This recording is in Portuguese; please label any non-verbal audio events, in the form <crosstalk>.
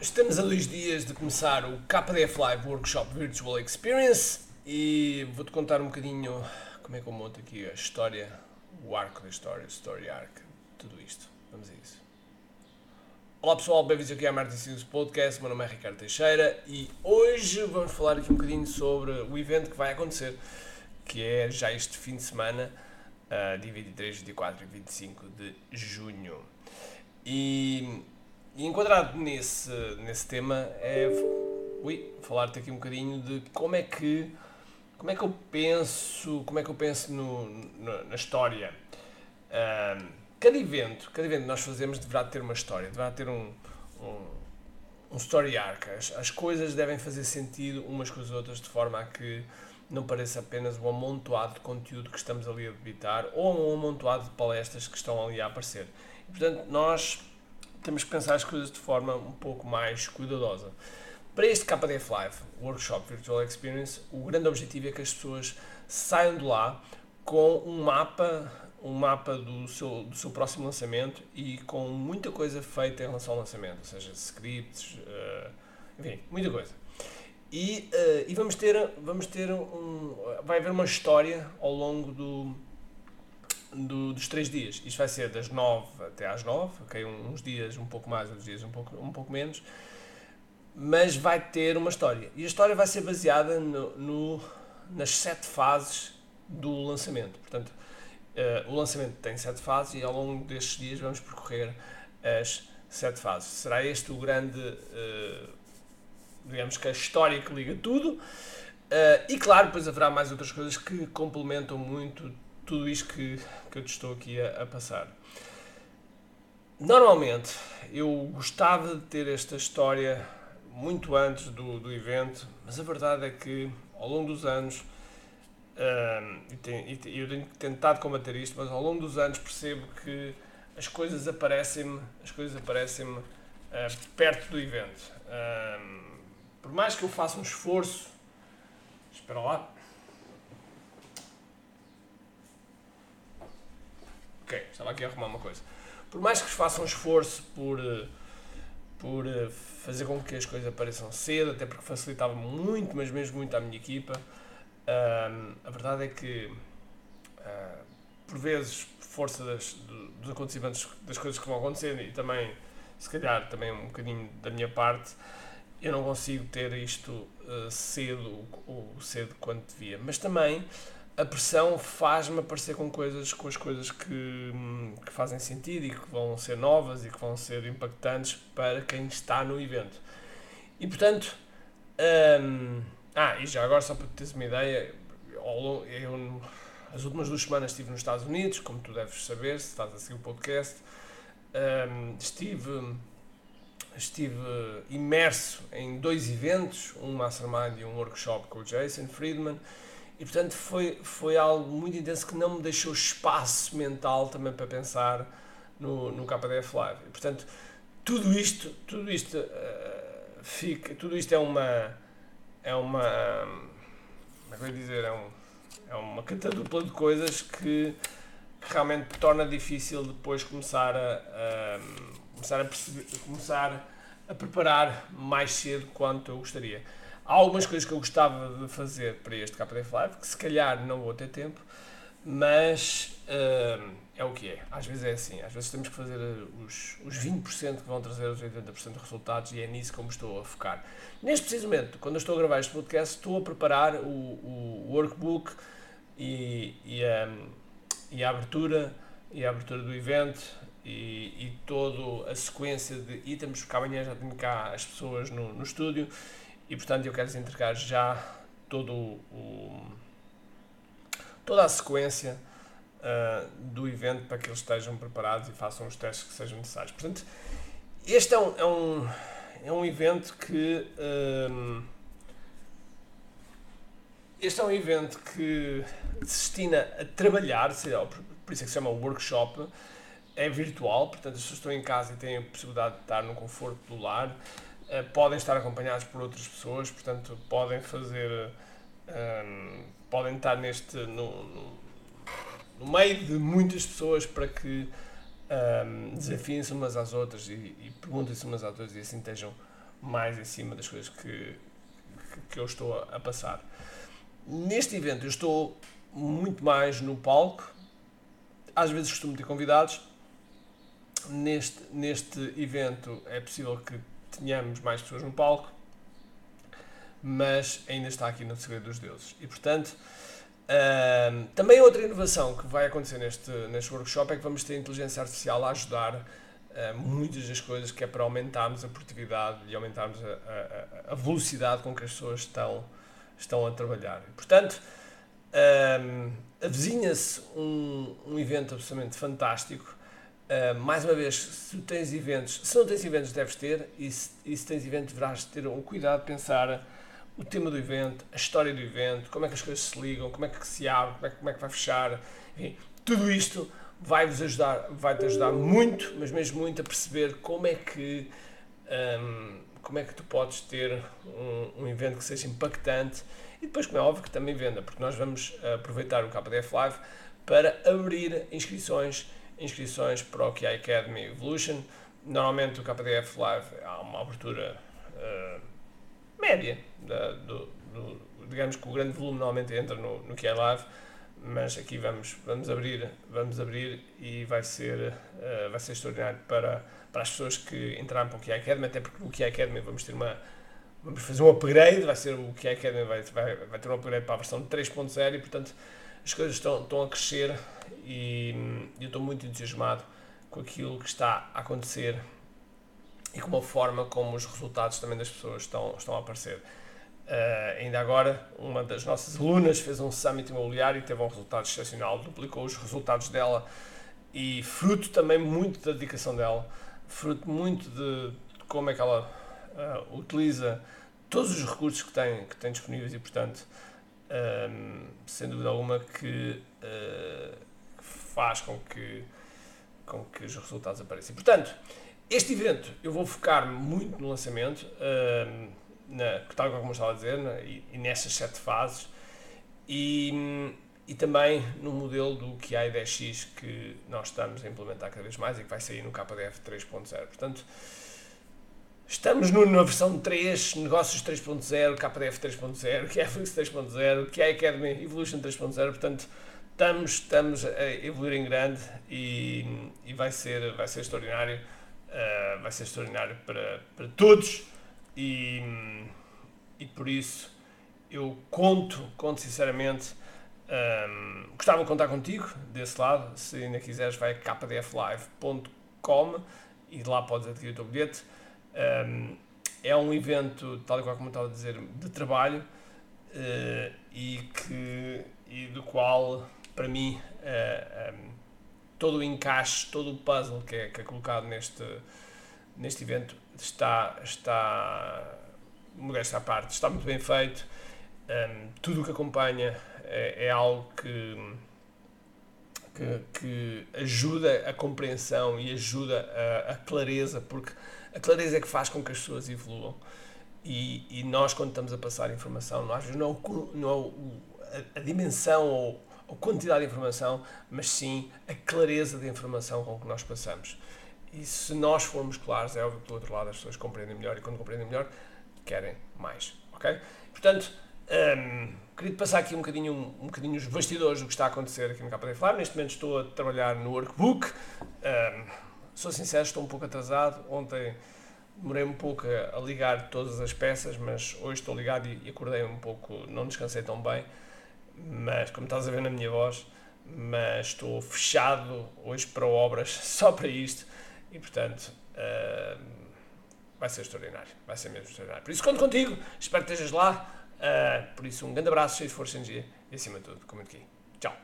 Estamos a dois dias de começar o KDF Live Workshop Virtual Experience e vou-te contar um bocadinho como é que eu monto aqui a história, o arco da história, story arc, tudo isto. Vamos a isso. Olá pessoal, bem-vindos aqui à Martin Silos Podcast, meu nome é Ricardo Teixeira e hoje vamos falar aqui um bocadinho sobre o evento que vai acontecer, que é já este fim de semana, uh, dia 23, 24 e 25 de junho. E, e enquadrado nesse, nesse tema é ui, falar-te aqui um bocadinho de como é que como é que eu penso como é que eu penso no, no na história. Uh, cada evento cada evento que nós fazemos deverá ter uma história deverá ter um, um, um story arc. As, as coisas devem fazer sentido umas com as outras de forma a que não pareça apenas um amontoado de conteúdo que estamos ali a debitar ou um amontoado de palestras que estão ali a aparecer. E, portanto, nós temos que pensar as coisas de forma um pouco mais cuidadosa. Para este KDF Live, Workshop Virtual Experience, o grande objetivo é que as pessoas saiam de lá com um mapa, um mapa do seu, do seu próximo lançamento e com muita coisa feita em relação ao lançamento, ou seja, scripts, uh, enfim, muita coisa. E, uh, e vamos ter, vamos ter um, vai haver uma história ao longo do, do, dos três dias. Isto vai ser das 9 até às 9, ok? uns dias um pouco mais, outros dias um pouco, um pouco menos. Mas vai ter uma história. E a história vai ser baseada no, no nas sete fases do lançamento. Portanto, uh, o lançamento tem sete fases e ao longo destes dias vamos percorrer as sete fases. Será este o grande, uh, digamos que a história que liga tudo. Uh, e claro, depois haverá mais outras coisas que complementam muito tudo isto que, que eu te estou aqui a, a passar. Normalmente eu gostava de ter esta história muito antes do, do evento, mas a verdade é que ao longo dos anos, uh, e, e eu tenho tentado combater isto, mas ao longo dos anos percebo que as coisas aparecem-me, as coisas aparecem-me uh, perto do evento. Uh, por mais que eu faça um esforço, espera lá, Ok, estava aqui a arrumar uma coisa. Por mais que façam um esforço por, eh, por eh, fazer com que as coisas apareçam cedo, até porque facilitava muito, mas mesmo muito à minha equipa, uh, a verdade é que, uh, por vezes, por força das, dos acontecimentos, das coisas que vão acontecendo e também, se calhar, também um bocadinho da minha parte, eu não consigo ter isto uh, cedo ou cedo quanto devia. Mas também a pressão faz-me aparecer com coisas, com as coisas que, que fazem sentido e que vão ser novas e que vão ser impactantes para quem está no evento. E portanto, hum, ah, e já agora só para teres uma ideia, eu, as últimas duas semanas estive nos Estados Unidos, como tu deves saber, se estás a seguir o podcast, hum, estive estive imerso em dois eventos, um mastermind e um workshop com o Jason Friedman, e portanto foi, foi algo muito intenso que não me deixou espaço mental também para pensar no, no KDF Live. E, portanto, tudo isto, tudo isto uh, fica, tudo isto é uma é uma como é que eu ia dizer, é, um, é uma catadupla de coisas que, que realmente torna difícil depois começar a, a começar a perceber, começar a preparar mais cedo quanto eu gostaria. Há algumas coisas que eu gostava de fazer para este KDF Live, que se calhar não vou ter tempo, mas uh, é o que é. Às vezes é assim, às vezes temos que fazer os, os 20% que vão trazer os 80% de resultados e é nisso que eu me estou a focar. Neste preciso momento, quando eu estou a gravar este podcast, estou a preparar o, o workbook e, e, a, e a abertura e a abertura do evento e, e toda a sequência de itens, porque amanhã já tenho cá as pessoas no, no estúdio e portanto eu quero lhes entregar já todo o, toda a sequência uh, do evento para que eles estejam preparados e façam os testes que sejam necessários. Portanto, este é um, é um, é um evento que. Um, ah, este é um evento que se destina a trabalhar, por isso é que se chama workshop, é virtual, portanto as pessoas estão em casa e têm a possibilidade de estar no conforto do lar. Eh, podem estar acompanhados por outras pessoas, portanto, podem fazer. Um, ehm, podem estar neste. No, no, no, meio de muitas pessoas para que um, ehm, desafiem-se umas às outras e, e perguntem-se umas às outras e assim estejam mais em cima das coisas que, que, eu estou a, a passar. Neste evento eu estou muito mais no palco, às vezes costumo ter convidados. Neste, neste evento é possível que tenhamos mais pessoas no palco, mas ainda está aqui no Segredo dos Deuses. E portanto, uh, também outra inovação que vai acontecer neste, neste workshop é que vamos ter inteligência artificial a ajudar uh, muitas das coisas que é para aumentarmos a produtividade e aumentarmos a, a, a velocidade com que as pessoas estão, estão a trabalhar. E, portanto, avizinha-se um, um evento absolutamente fantástico. Uh, mais uma vez, se tens eventos, se não tens eventos, deves ter, e se, e se tens eventos, deverás ter um cuidado de pensar o tema do evento, a história do evento, como é que as coisas se ligam, como é que se abre, como é como é que vai fechar, enfim, tudo isto vai-vos ajudar, vai-te ajudar muito, mas mesmo muito a perceber como é que um, como é que tu podes ter um, um evento que seja impactante e depois, como é óbvio, que também venda, porque nós vamos aproveitar o KDF Live para abrir inscrições, inscrições para o QI Academy Evolution. Normalmente o KDF Live há uma abertura uh, média, da, do, do, digamos que o grande volume normalmente entra no, no QI Live, mas aqui vamos, vamos abrir, vamos abrir e vai ser, uh, vai ser extraordinário para, para as pessoas que entraram para o QI Academy, até porque no QI Academy vamos ter uma vamos fazer um upgrade, vai ser o é Academy vai, vai, vai ter um upgrade para a versão 3.0 e portanto as coisas estão, estão a crescer e, eu estou muito entusiasmado com aquilo que está a acontecer e com a forma como os resultados também das pessoas estão, estão a aparecer. Uh, ainda agora, uma das nossas alunas fez um summit imobiliário e teve um resultado excepcional, duplicou os resultados dela e fruto também muito da dedicação dela, fruto muito de, de como é que ela uh, utiliza todos os recursos que tem, que tem disponíveis e, portanto, um, sem dúvida alguma, que uh, faz com que, com que os resultados apareçam. Portanto, este evento eu vou focar muito no lançamento, uh, na, tal como eu estava a dizer, na, e, e nestas sete fases, e, e também no modelo do QI 10X que nós estamos a implementar cada vez mais e que vai sair no KDF 3.0. Portanto, Estamos na versão 3, negócios 3.0, KDF 3.0, QFlix 3.0, QI Academy Evolution 3.0, portanto estamos, estamos a evoluir em grande e, e vai, ser, vai ser extraordinário, uh, vai ser extraordinário para, para todos e, e por isso eu conto, conto sinceramente, um, ehm, gostava de contar contigo desse lado, se ainda quiseres vai a kdflive.com e lá podes adquirir o teu bilhete. Um, é um evento, tal e qual como estava a dizer, de trabalho uh, e, que, e do qual, para mim, uh, eh, um, todo o encaixe, todo o puzzle que é, que é colocado neste, neste evento está, está, modesta à parte, está muito bem feito. Um, tudo o que acompanha é, é algo que, que, que, ajuda a compreensão e ajuda a, a clareza, porque a clareza é que faz com que as pessoas evoluam. E, e nós, quando estamos a passar informação, não, não a, a, dimensão ou a quantidade de informação, mas sim a clareza de informação com que nós passamos. E se nós formos claros, é óbvio que do outro lado as pessoas compreendem melhor e quando compreendem melhor, querem mais. Ok? Portanto, um, queria passar aqui um bocadinho, um, um bocadinho os bastidores do que está a acontecer aqui no KD Falar. Neste momento estou a trabalhar no workbook. Um, Sou sincero, estou um pouco atrasado. Ontem demorei um pouco a, ligar todas as peças, mas hoje estou ligado e, e acordei um pouco, não descansei tão bem. Mas, como estás a ver na minha voz, mas estou fechado hoje para obras, <laughs> só para isto. E, portanto, uh, vai ser extraordinário. Vai ser mesmo extraordinário. Por isso, conto contigo. Espero que estejas lá. Uh, por isso, um grande abraço, cheio de força e energia. E, acima de tudo, comente aqui. Tchau.